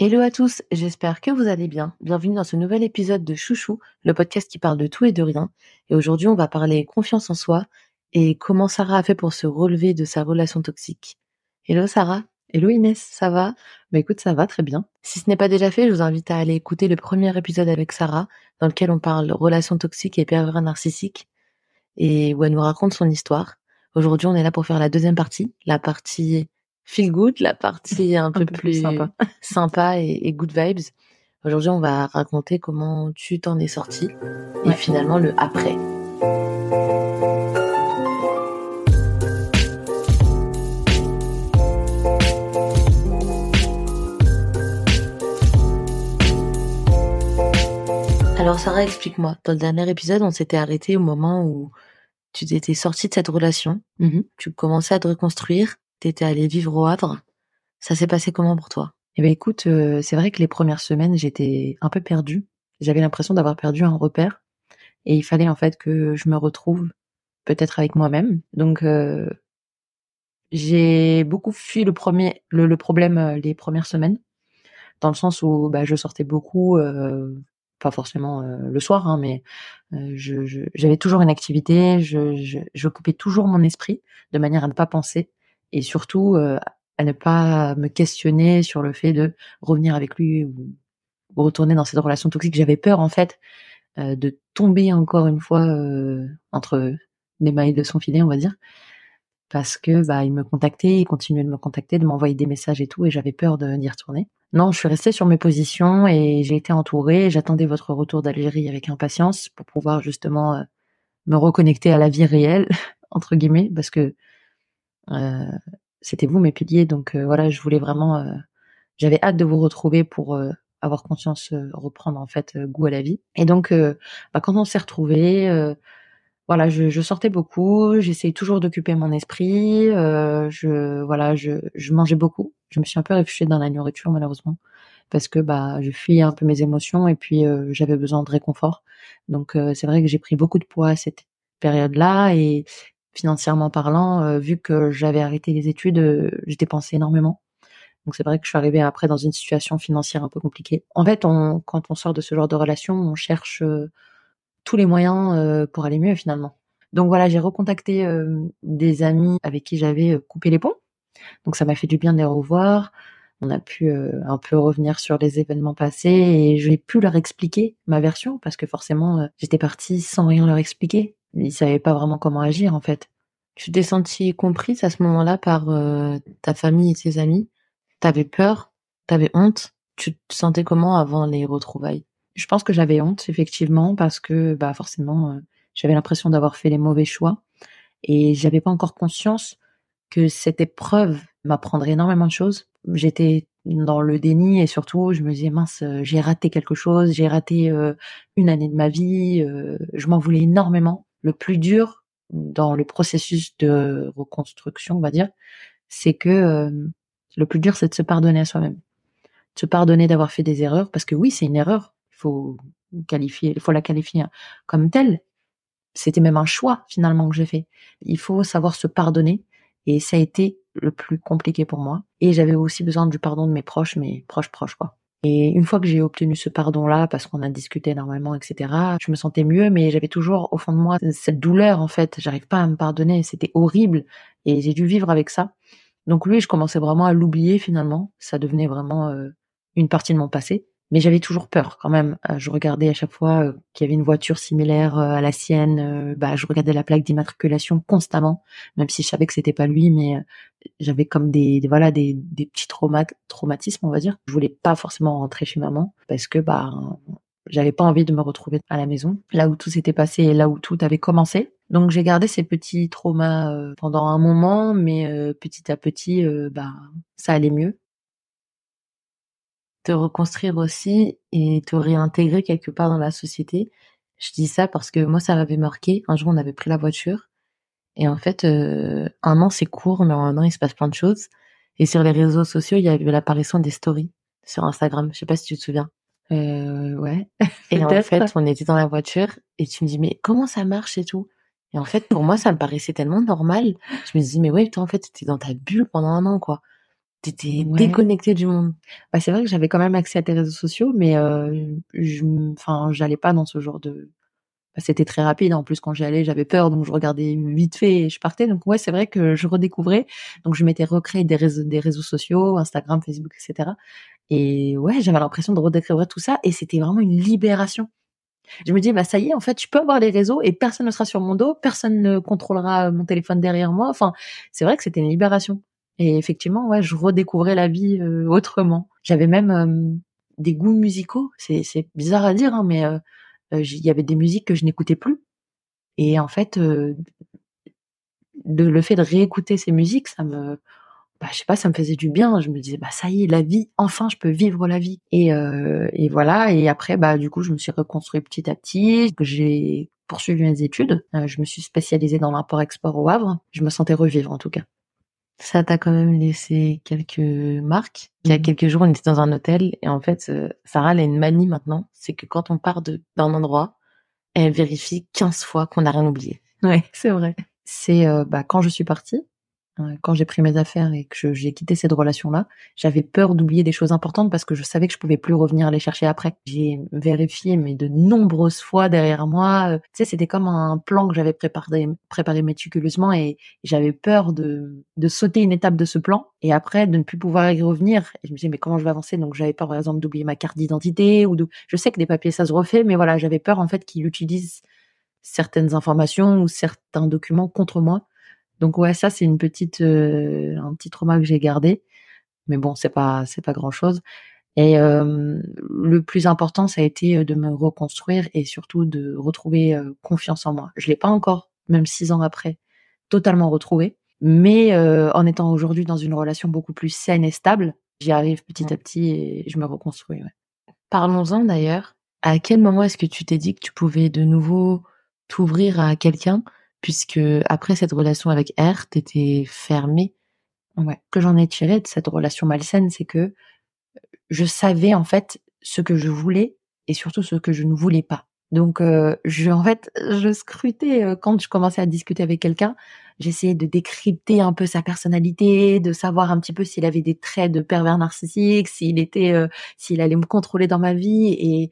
Hello à tous, j'espère que vous allez bien. Bienvenue dans ce nouvel épisode de Chouchou, le podcast qui parle de tout et de rien. Et aujourd'hui, on va parler confiance en soi et comment Sarah a fait pour se relever de sa relation toxique. Hello Sarah. Hello Inès, ça va? Bah écoute, ça va très bien. Si ce n'est pas déjà fait, je vous invite à aller écouter le premier épisode avec Sarah, dans lequel on parle relation toxique et pervers narcissique, et où elle nous raconte son histoire. Aujourd'hui, on est là pour faire la deuxième partie, la partie feel good, la partie un, peu, plus, sympa, sympa et, good vibes. Aujourd'hui, on va raconter comment tu t'en es sorti et finalement le après. Alors Sarah, explique-moi. Dans le dernier épisode, on s'était arrêté au moment où tu t'étais sortie de cette relation, mm-hmm. tu commençais à te reconstruire t'étais allé vivre au Havre. Ça s'est passé comment pour toi? Eh ben écoute, euh, c'est vrai que les premières semaines, j'étais un peu perdue. J'avais l'impression d'avoir perdu un repère et il fallait en fait que je me retrouve peut-être avec moi-même. Donc euh, j'ai beaucoup fui le premier le, problème euh, les premières semaines dans le sens où bah, je sortais beaucoup pas forcément le soir, hein, mais j'avais toujours une activité, je, j'occupais toujours mon esprit de manière à ne pas penser et surtout euh, à ne pas me questionner sur le fait de revenir avec lui ou, retourner dans cette relation toxique. J'avais peur en fait euh, de tomber encore une fois euh, entre les mailles de son filet, on va dire, parce que bah il me contactait, il continuait de me contacter, de m'envoyer des messages et tout, et j'avais peur d'y retourner. Non, je suis restée sur mes positions et j'ai été entourée. J'attendais votre retour d'Algérie avec impatience pour pouvoir justement me reconnecter à la vie réelle entre guillemets, parce que euh, c'était vous mes piliers, donc euh, voilà, je voulais vraiment, euh, j'avais hâte de vous retrouver pour avoir conscience, reprendre en fait goût à la vie. Et donc, bah, quand on s'est retrouvés, voilà, je, je, sortais beaucoup, j'essayais toujours d'occuper mon esprit, je voilà, je, je, mangeais beaucoup. Je me suis un peu réfugiée dans la nourriture malheureusement parce que bah je fuis un peu mes émotions et puis j'avais besoin de réconfort. Donc c'est vrai que j'ai pris beaucoup de poids à cette période-là et financièrement parlant, euh, vu que j'avais arrêté les études, euh, j'ai dépensé énormément. Donc c'est vrai que je suis arrivée après dans une situation financière un peu compliquée. En fait, quand on sort de ce genre de relation, on cherche euh, tous les moyens pour aller mieux finalement. Donc voilà, j'ai recontacté des amis avec qui j'avais coupé les ponts. Donc ça m'a fait du bien de les revoir. On a pu un peu revenir sur les événements passés et j'ai pu leur expliquer ma version parce que forcément j'étais partie sans rien leur expliquer il savait pas vraiment comment agir en fait. Tu t'es sentie comprise à ce moment-là par euh, ta famille et tes amis? T'avais peur? T'avais honte? Tu te sentais comment avant les retrouvailles? Je pense que j'avais honte effectivement parce que bah forcément euh, j'avais l'impression d'avoir fait les mauvais choix et j'avais pas encore conscience que cette épreuve m'apprendrait énormément de choses. J'étais dans le déni et surtout je me disais mince j'ai raté quelque chose, j'ai raté euh, une année de ma vie, je m'en voulais énormément le plus dur dans le processus de reconstruction, on va dire, c'est que euh, le plus dur, c'est de se pardonner à soi-même. De se pardonner d'avoir fait des erreurs, parce que oui, c'est une erreur. Il faut qualifier, il faut la qualifier comme telle. C'était même un choix finalement que j'ai fait. Il faut savoir se pardonner, et ça a été le plus compliqué pour moi. Et j'avais aussi besoin du pardon de mes proches, mes proches proches quoi. Et une fois que j'ai obtenu ce pardon-là, parce qu'on a discuté énormément, etc., je me sentais mieux, mais j'avais toujours au fond de moi cette douleur, en fait. J'arrive pas à me pardonner, c'était horrible, et j'ai dû vivre avec ça. Donc lui, je commençais vraiment à l'oublier finalement. Ça devenait vraiment euh, une partie de mon passé mais j'avais toujours peur quand même. Euh, je regardais à chaque fois euh, qu'il y avait une voiture similaire euh, à la sienne. bah, je regardais la plaque d'immatriculation constamment, même si je savais que c'était pas lui, mais j'avais comme des, voilà des, des petits traumatismes, on va dire. Je voulais pas forcément rentrer chez maman parce que bah j'avais pas envie de me retrouver à la maison, là où tout s'était passé et là où tout avait commencé. Donc j'ai gardé ces petits traumas pendant un moment, mais petit à petit, bah ça allait mieux te reconstruire aussi et te réintégrer quelque part dans la société. Je dis ça parce que moi, ça m'avait marqué. Un jour, on avait pris la voiture et en fait, euh, un an, c'est court, mais en un an, il se passe plein de choses. Et sur les réseaux sociaux, il y avait l'apparition des stories sur Instagram. Je sais pas si tu te souviens. Euh, ouais. Et en fait, on était dans la voiture et tu me dis, mais comment ça marche et tout? Et en fait, pour moi, ça me paraissait tellement normal. Je me dis, mais ouais, toi, en fait, t'étais dans ta bulle pendant un an, quoi. T'étais déconnecté du monde. Bah, c'est vrai que j'avais quand même accès à tes réseaux sociaux, mais euh, je, enfin, j'allais pas dans ce genre de. Bah, c'était très rapide. En plus, quand j'y allais, j'avais peur, donc je regardais vite fait et je partais. Donc ouais, c'est vrai que je redécouvrais. Donc je m'étais recréé des réseaux, des réseaux sociaux, Instagram, Facebook, etc. Et ouais, j'avais l'impression de redécouvrir tout ça, et c'était vraiment une libération. Je me dis, bah ça y est, en fait, je peux avoir les réseaux et personne ne sera sur mon dos, personne ne contrôlera mon téléphone derrière moi. Enfin, c'est vrai que c'était une libération. Et effectivement, ouais, je redécouvrais la vie euh, autrement. J'avais même euh, des goûts musicaux. C'est, bizarre à dire, hein, mais euh, il y avait des musiques que je n'écoutais plus. Et en fait, de, le fait de réécouter ces musiques, ça me, bah, je sais pas, ça me faisait du bien. Je me disais, bah ça y est, la vie, enfin, je peux vivre la vie. Et, et voilà. Et après, bah du coup, je me suis reconstruit petit à petit. J'ai poursuivi mes études. je me suis spécialisée dans l'import-export au Havre. Je me sentais revivre en tout cas. Ça t'a quand même laissé quelques marques. Il y a mmh. quelques jours, on était dans un hôtel et en fait, euh, Sarah, elle a une manie maintenant. C'est que quand on part d'un endroit, elle vérifie 15 fois qu'on n'a rien oublié. Ouais, c'est vrai. C'est euh, bah, quand je suis partie, quand j'ai pris mes affaires et que j'ai quitté cette relation-là, j'avais peur d'oublier des choses importantes parce que je savais que je pouvais plus revenir les chercher après. J'ai vérifié, mais de nombreuses fois derrière moi, euh, tu sais, c'était comme un plan que j'avais préparé, préparé méticuleusement et j'avais peur de, de sauter une étape de ce plan et après de ne plus pouvoir y revenir. Et je me disais, mais comment je vais avancer? Donc j'avais peur, par exemple, d'oublier ma carte d'identité ou de, je sais que des papiers ça se refait, mais voilà, j'avais peur en fait qu'il utilise certaines informations ou certains documents contre moi donc ouais, ça c'est une petite euh, un petit trauma que j'ai gardé, mais bon, c'est pas c'est pas grand chose. Et le plus important, ça a été de me reconstruire et surtout de retrouver confiance en moi. Je l'ai pas encore, même six ans après, totalement retrouvé, mais en étant aujourd'hui dans une relation beaucoup plus saine et stable, j'y arrive petit à petit et je me reconstruis. Ouais. Parlons-en d'ailleurs. À quel moment est-ce que tu t'es dit que tu pouvais de nouveau t'ouvrir à quelqu'un? Puisque après cette relation avec R, t'étais fermée. Ouais. Que j'en ai tiré de cette relation malsaine, c'est que je savais en fait ce que je voulais et surtout ce que je ne voulais pas. Donc, euh, je, en fait, je scrutais euh, quand je commençais à discuter avec quelqu'un. J'essayais de décrypter un peu sa personnalité, de savoir un petit peu s'il avait des traits de pervers narcissique, s'il était, euh, s'il allait me contrôler dans ma vie. Et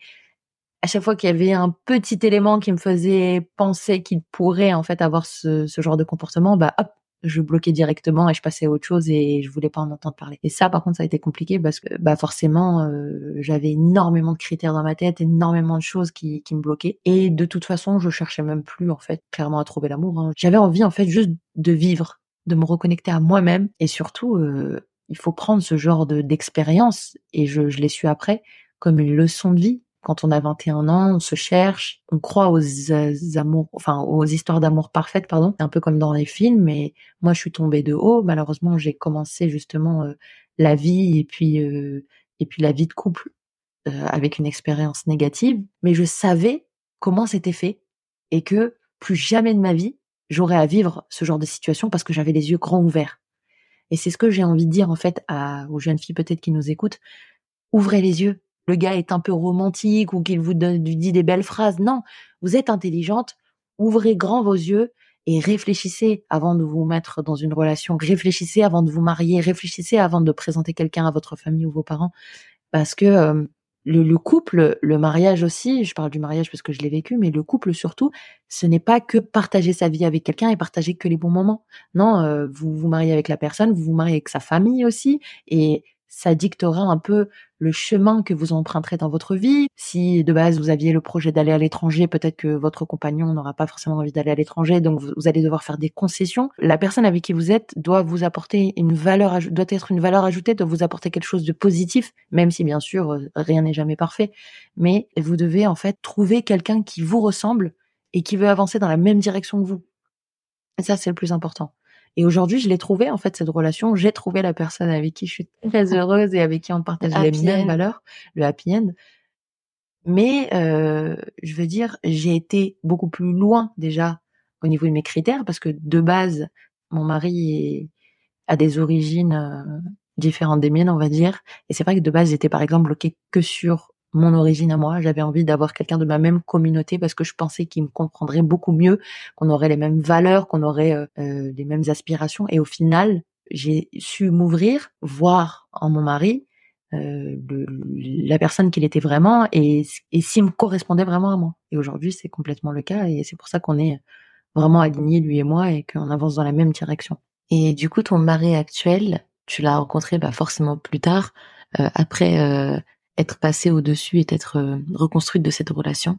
à chaque fois qu'il y avait un petit élément qui me faisait penser qu'il pourrait en fait avoir ce, genre de comportement, bah hop, je bloquais directement et je passais à autre chose et je voulais pas en entendre parler. Et ça, par contre, ça a été compliqué parce que bah forcément, euh, j'avais énormément de critères dans ma tête, énormément de choses qui, qui me bloquaient. Et de toute façon, je cherchais même plus en fait clairement à trouver l'amour. Hein. J'avais envie en fait juste de vivre, de me reconnecter à moi-même et surtout, euh, il faut prendre ce genre de d'expérience et je, je l'ai su après comme une leçon de vie quand on a 21 ans, on se cherche, on croit aux amours, enfin aux histoires d'amour parfaites, pardon, un peu comme dans les films. Mais moi, je suis tombée de haut. Malheureusement, j'ai commencé justement euh, la vie et puis euh, et puis la vie de couple euh, avec une expérience négative. Mais je savais comment c'était fait et que plus jamais de ma vie j'aurais à vivre ce genre de situation parce que j'avais les yeux grands ouverts. Et c'est ce que j'ai envie de dire en fait aux jeunes filles peut-être qui nous écoutent. Ouvrez les yeux, le gars est un peu romantique ou qu'il vous donne, dit des belles phrases. Non, vous êtes intelligente, ouvrez grand vos yeux et réfléchissez avant de vous mettre dans une relation. Réfléchissez avant de vous marier, réfléchissez avant de présenter quelqu'un à votre famille ou vos parents. Parce que euh, le, couple, le mariage aussi, je parle du mariage parce que je l'ai vécu, mais le couple surtout, ce n'est pas que partager sa vie avec quelqu'un et partager que les bons moments. Non, euh, vous vous mariez avec la personne, vous vous mariez avec sa famille aussi, et ça dictera un peu le chemin que vous emprunterez dans votre vie. Si de base vous aviez le projet d'aller à l'étranger, peut-être que votre compagnon n'aura pas forcément envie d'aller à l'étranger, donc vous, allez devoir faire des concessions. La personne avec qui vous êtes doit vous apporter une valeur, doit être une valeur ajoutée, doit vous apporter quelque chose de positif, même si bien sûr euh, rien n'est jamais parfait. Mais vous devez en fait trouver quelqu'un qui vous ressemble et qui veut avancer dans la même direction que vous. Et ça, c'est le plus important. Et aujourd'hui, je l'ai trouvé en fait cette relation. J'ai trouvé la personne avec qui je suis très heureuse et avec qui on partage les mêmes valeurs, le happy end. Mais euh, je veux dire, j'ai été beaucoup plus loin déjà au niveau de mes critères parce que de base, mon mari a des origines euh, différentes des miennes, on va dire. Et c'est vrai que de base, j'étais par exemple bloquée que sur mon origine à moi. J'avais envie d'avoir quelqu'un de ma même communauté parce que je pensais qu'il me comprendrait beaucoup mieux, qu'on aurait les mêmes valeurs, qu'on aurait euh, euh, les mêmes aspirations. Et au final, j'ai su m'ouvrir, voir en mon mari euh, la personne qu'il était vraiment et, et s'il me correspondait vraiment à moi. Et aujourd'hui, c'est complètement le cas et c'est pour ça qu'on est vraiment alignés, lui et moi, et qu'on avance dans la même direction. Et du coup, ton mari actuel, tu l'as rencontré bah, forcément plus tard, après être passé au-dessus et être euh, reconstruite de cette relation.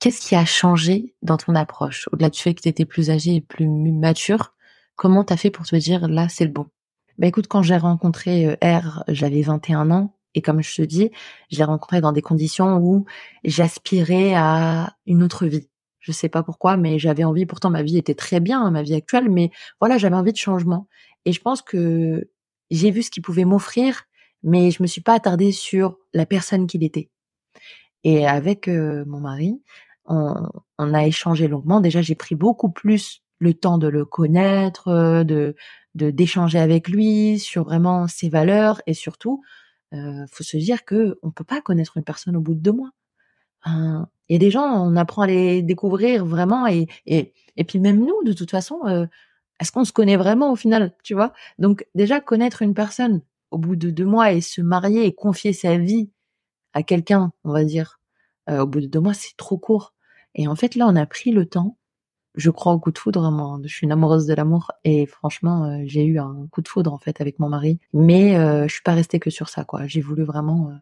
Qu'est-ce qui a changé dans ton approche Au-delà du fait que tu étais plus âgée et plus mature, comment t'as fait pour te dire là, c'est le bon? Bah écoute, quand j'ai rencontré R, j'avais 21 ans. Et comme je te dis, je l'ai rencontré dans des conditions où j'aspirais à une autre vie. Je sais pas pourquoi, mais j'avais envie. Pourtant, ma vie était très bien, ma vie actuelle, mais voilà, j'avais envie de changement. Et je pense que j'ai vu ce qu'il pouvait m'offrir, mais je me suis pas attardée sur la personne qu'il était. Et avec euh, mon mari, on, on, a échangé longuement. Déjà, j'ai pris beaucoup plus le temps de le connaître, euh, de de d'échanger avec lui sur vraiment ses valeurs et surtout, euh, faut se dire que on peut pas connaître une personne au bout de deux mois. Hein, et des gens, on apprend à les découvrir vraiment et et et puis même nous, de toute façon, euh, est-ce qu'on se connaît vraiment au final, tu vois? Donc déjà connaître une personne au bout de deux mois et se marier et confier sa vie à quelqu'un, on va dire, euh, au bout de deux mois, c'est trop court. Et en fait là, on a pris le temps. Je crois au coup de foudre, moi, je suis une amoureuse de l'amour et franchement, euh, j'ai eu un coup de foudre en fait avec mon mari. Mais euh, je suis pas restée que sur ça, quoi. J'ai voulu vraiment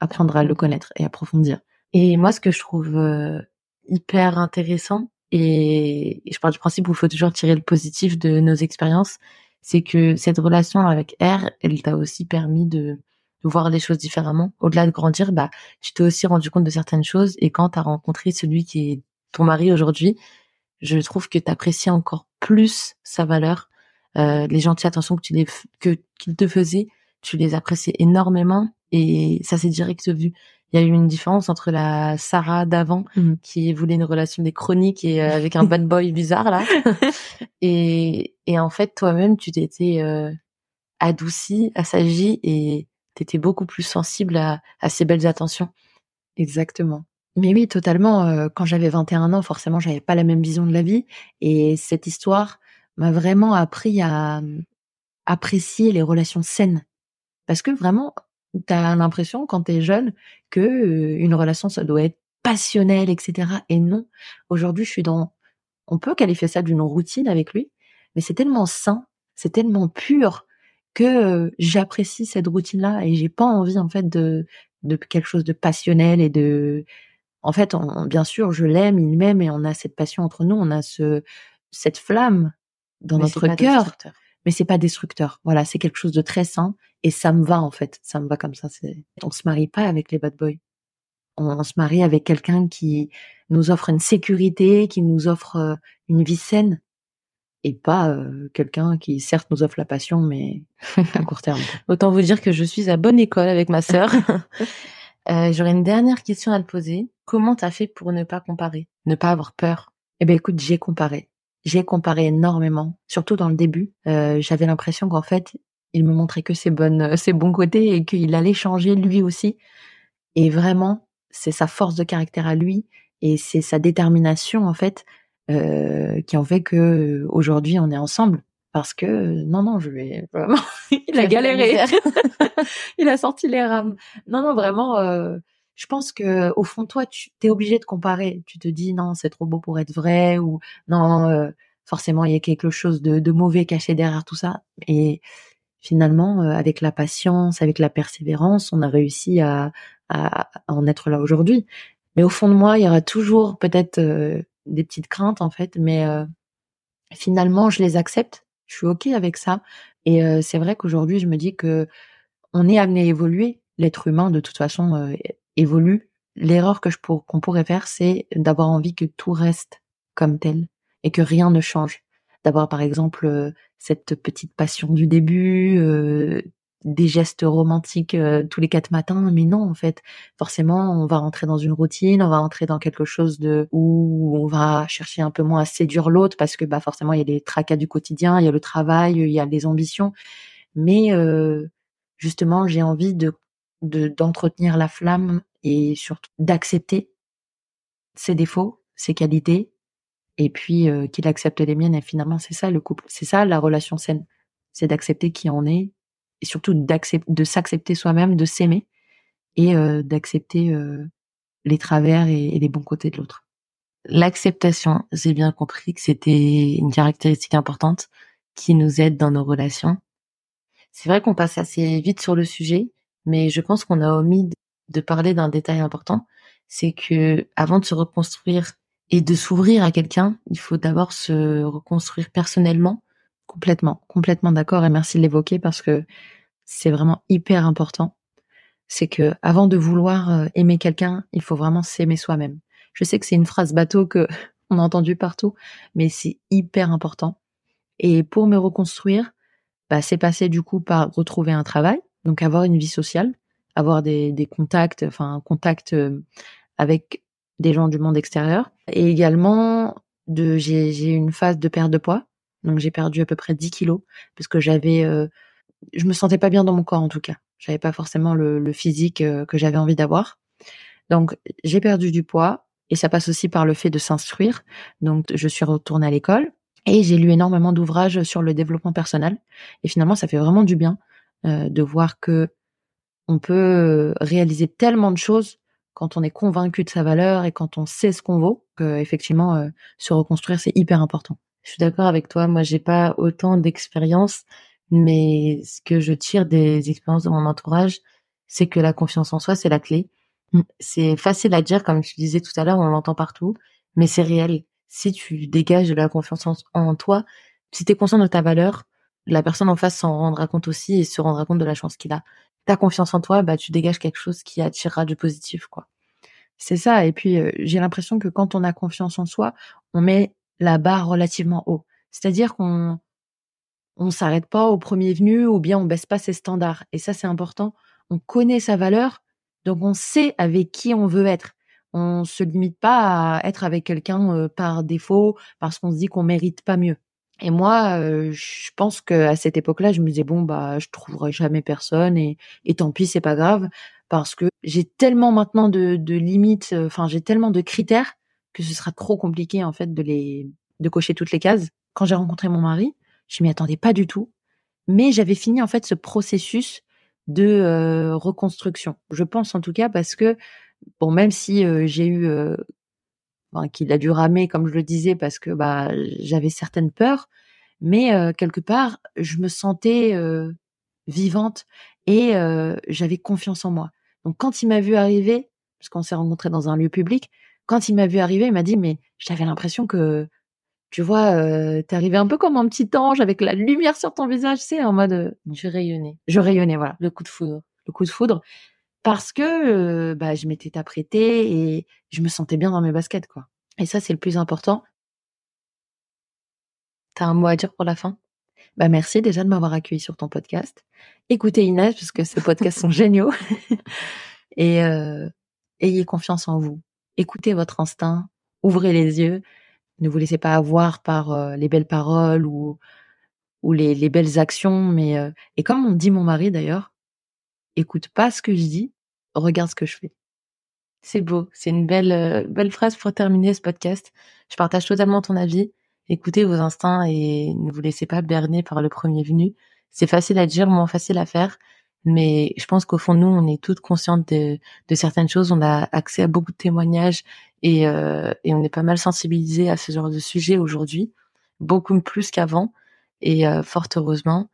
apprendre à le connaître et approfondir. Et moi, ce que je trouve euh, hyper intéressant, et, je parle du principe où il faut toujours tirer le positif de nos expériences, c'est que cette relation avec R, elle t'a aussi permis de, de, voir les choses différemment. Au-delà de grandir, bah, tu t'es aussi rendu compte de certaines choses. Et quand tu as rencontré celui qui est ton mari aujourd'hui, je trouve que tu apprécies encore plus sa valeur. Euh, les gentilles attentions que tu les que qu'il te faisait, tu les apprécies énormément et ça s'est direct vu. Il y a eu une différence entre la Sarah d'avant mmh. qui voulait une relation des chroniques et euh, avec un bad boy bizarre là. Et, et en fait toi-même tu t'étais euh, adouci assagi et t'étais beaucoup plus sensible à, à ces belles attentions. Exactement. Mais oui totalement euh, quand j'avais 21 ans forcément j'avais pas la même vision de la vie et cette histoire m'a vraiment appris à apprécier les relations saines parce que vraiment t'as l'impression quand t'es jeune que euh, une relation ça doit être passionnel, etc. Et non, aujourd'hui je suis dans, on peut qualifier ça d'une routine avec lui, mais c'est tellement sain, c'est tellement pur que euh, j'apprécie cette routine-là et j'ai pas envie en fait de de quelque chose de passionnel et de, en fait, bien sûr, je l'aime, il m'aime et on a cette passion entre nous, on a ce cette flamme dans notre cœur mais c'est pas destructeur. Voilà, c'est quelque chose de très sain et ça me va en fait, ça me va comme ça. C'est, on se marie pas avec les bad boys. On, se marie avec quelqu'un qui nous offre une sécurité, qui nous offre euh, une vie saine et pas euh, quelqu'un qui certes nous offre la passion, mais à court terme. Autant vous dire que je suis à bonne école avec ma sœur. euh, J'aurais une dernière question à te poser. Comment t'as fait pour ne pas comparer, ne pas avoir peur? Eh ben écoute, j'ai comparé j'ai comparé énormément, surtout dans le début. Euh, J'avais l'impression qu'en fait, il me montrait que ses bonnes, ses bons côtés et qu'il allait changer lui aussi. Et vraiment, c'est sa force de caractère à lui et c'est sa détermination en fait euh, qui en fait que aujourd'hui on est ensemble. Parce que non non, je vais vraiment, il a galéré, il a sorti les rames. Non non, vraiment. Euh, je pense que au fond toi tu es obligé de comparer. Tu te dis non c'est trop beau pour être vrai ou non euh, forcément il y a quelque chose de, de, mauvais caché derrière tout ça. Et finalement euh, avec la patience avec la persévérance on a réussi à, à, en être là aujourd'hui. Mais au fond de moi il y aura toujours peut-être euh, des petites craintes en fait. Mais finalement je les accepte. Je suis ok avec ça. Et c'est vrai qu'aujourd'hui je me dis que on est amené à évoluer l'être humain de toute façon évolue, l'erreur que je qu'on pourrait faire, c'est d'avoir envie que tout reste comme tel et que rien ne change. D'avoir par exemple euh, cette petite passion du début, euh, des gestes romantiques euh, tous les quatre matins, mais non en fait, forcément on va rentrer dans une routine, on va rentrer dans quelque chose de où on va chercher un peu moins à séduire l'autre parce que bah forcément il y a les tracas du quotidien, il y a le travail, il y a les ambitions, mais justement j'ai envie de de d'entretenir la flamme et surtout d'accepter ses défauts, ses qualités, et puis euh, qu'il accepte les miennes. Et finalement, c'est ça le couple, c'est ça la relation saine. c'est d'accepter qui on est et surtout de s'accepter soi-même, de s'aimer et euh, d'accepter euh, les travers et, les bons côtés de l'autre. L'acceptation, j'ai bien compris que c'était une caractéristique importante qui nous aide dans nos relations. C'est vrai qu'on passe assez vite sur le sujet, mais je pense qu'on a omis de parler d'un détail important, c'est que avant de se reconstruire et de s'ouvrir à quelqu'un, il faut d'abord se reconstruire personnellement. Complètement, complètement d'accord et merci de l'évoquer parce que c'est vraiment hyper important. C'est que avant de vouloir euh, aimer quelqu'un, il faut vraiment s'aimer soi-même. Je sais que c'est une phrase bateau que on a entendu partout, mais c'est hyper important. Et pour me reconstruire, bah, c'est passé du coup par retrouver un travail, donc avoir une vie sociale, avoir des, des contacts, enfin un contact euh, avec des gens du monde extérieur. Et également, de j'ai eu une phase de perte de poids. Donc j'ai perdu à peu près 10 kilos parce que j'avais, euh, je me sentais pas bien dans mon corps en tout cas. J'avais pas forcément le, le physique euh, que j'avais envie d'avoir. Donc j'ai perdu du poids et ça passe aussi par le fait de s'instruire. Donc je suis retournée à l'école et j'ai lu énormément d'ouvrages sur le développement personnel. Et finalement, ça fait vraiment du bien euh, de voir que on peut réaliser tellement de choses quand on est convaincu de sa valeur et quand on sait ce qu'on vaut, que effectivement euh, se reconstruire c'est hyper important. Je suis d'accord avec toi. Moi, j'ai pas autant d'expérience, mais ce que je tire des expériences de mon entourage, c'est que la confiance en soi, c'est la clé. Mm. C'est facile à dire, comme tu disais tout à l'heure, on l'entend partout, mais c'est réel. Si tu dégages de la confiance en, toi, si tu es conscient de ta valeur, la personne en face s'en rendra compte aussi et se rendra compte de la chance qu'il a ta confiance en toi, bah tu dégages quelque chose qui attirera du positif, quoi. C'est ça. Et puis j'ai l'impression que quand on a confiance en soi, on met la barre relativement haut. C'est-à-dire qu'on on s'arrête pas au premier venu ou bien on baisse pas ses standards. Et ça c'est important. On connaît sa valeur, donc on sait avec qui on veut être. On se limite pas à être avec quelqu'un par défaut parce qu'on se dit qu'on mérite pas mieux. Et moi, euh, je pense qu'à cette époque-là, je me disais bon bah je trouverai jamais personne et, et tant pis, c'est pas grave parce que j'ai tellement maintenant de, limites, euh, enfin j'ai tellement de critères que ce sera trop compliqué en fait de les de cocher toutes les cases. Quand j'ai rencontré mon mari, je m'y attendais pas du tout, mais j'avais fini en fait ce processus de euh, reconstruction. Je pense en tout cas parce que bon même si j'ai eu qu'il a dû ramer, comme je le disais, parce que bah j'avais certaines peurs, mais euh, quelque part, je me sentais euh, vivante et euh, j'avais confiance en moi. Donc quand il m'a vu arriver, parce qu'on s'est rencontrés dans un lieu public, quand il m'a vu arriver, il m'a dit mais j'avais l'impression que tu vois, euh, t'es arrivé un peu comme un petit ange avec la lumière sur ton visage, c'est en mode je rayonnais, je rayonnais, voilà, le coup de foudre, le coup de foudre, parce que bah je m'étais apprêtée et je me sentais bien dans mes baskets quoi. Et ça c'est le plus important. T'as un mot à dire pour la fin? Bah merci déjà de m'avoir accueilli sur ton podcast. Écoutez Inès parce que ces podcasts sont géniaux et ayez confiance en vous. Écoutez votre instinct, ouvrez les yeux, ne vous laissez pas avoir par les belles paroles ou ou les, les belles actions, mais euh, et comme on dit mon mari d'ailleurs, écoute pas ce que je dis, regarde ce que je fais. C'est beau, c'est une belle belle phrase pour terminer ce podcast. Je partage totalement ton avis écoutez vos instincts et ne vous laissez pas berner par le premier venu. C'est facile à dire, moins facile à faire, mais je pense qu'au fond de nous, on est toutes conscientes de, certaines choses. On a accès à beaucoup de témoignages et, euh, et on est pas mal sensibilisé à ce genre de sujet aujourd'hui, beaucoup plus qu'avant. Et euh, fort heureusement,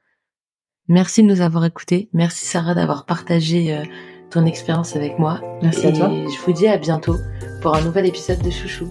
Merci de nous avoir écoutés. Merci Sarah d'avoir partagé euh, ton expérience avec moi. Merci à toi. Je vous dis à bientôt pour un nouvel épisode de Chouchou.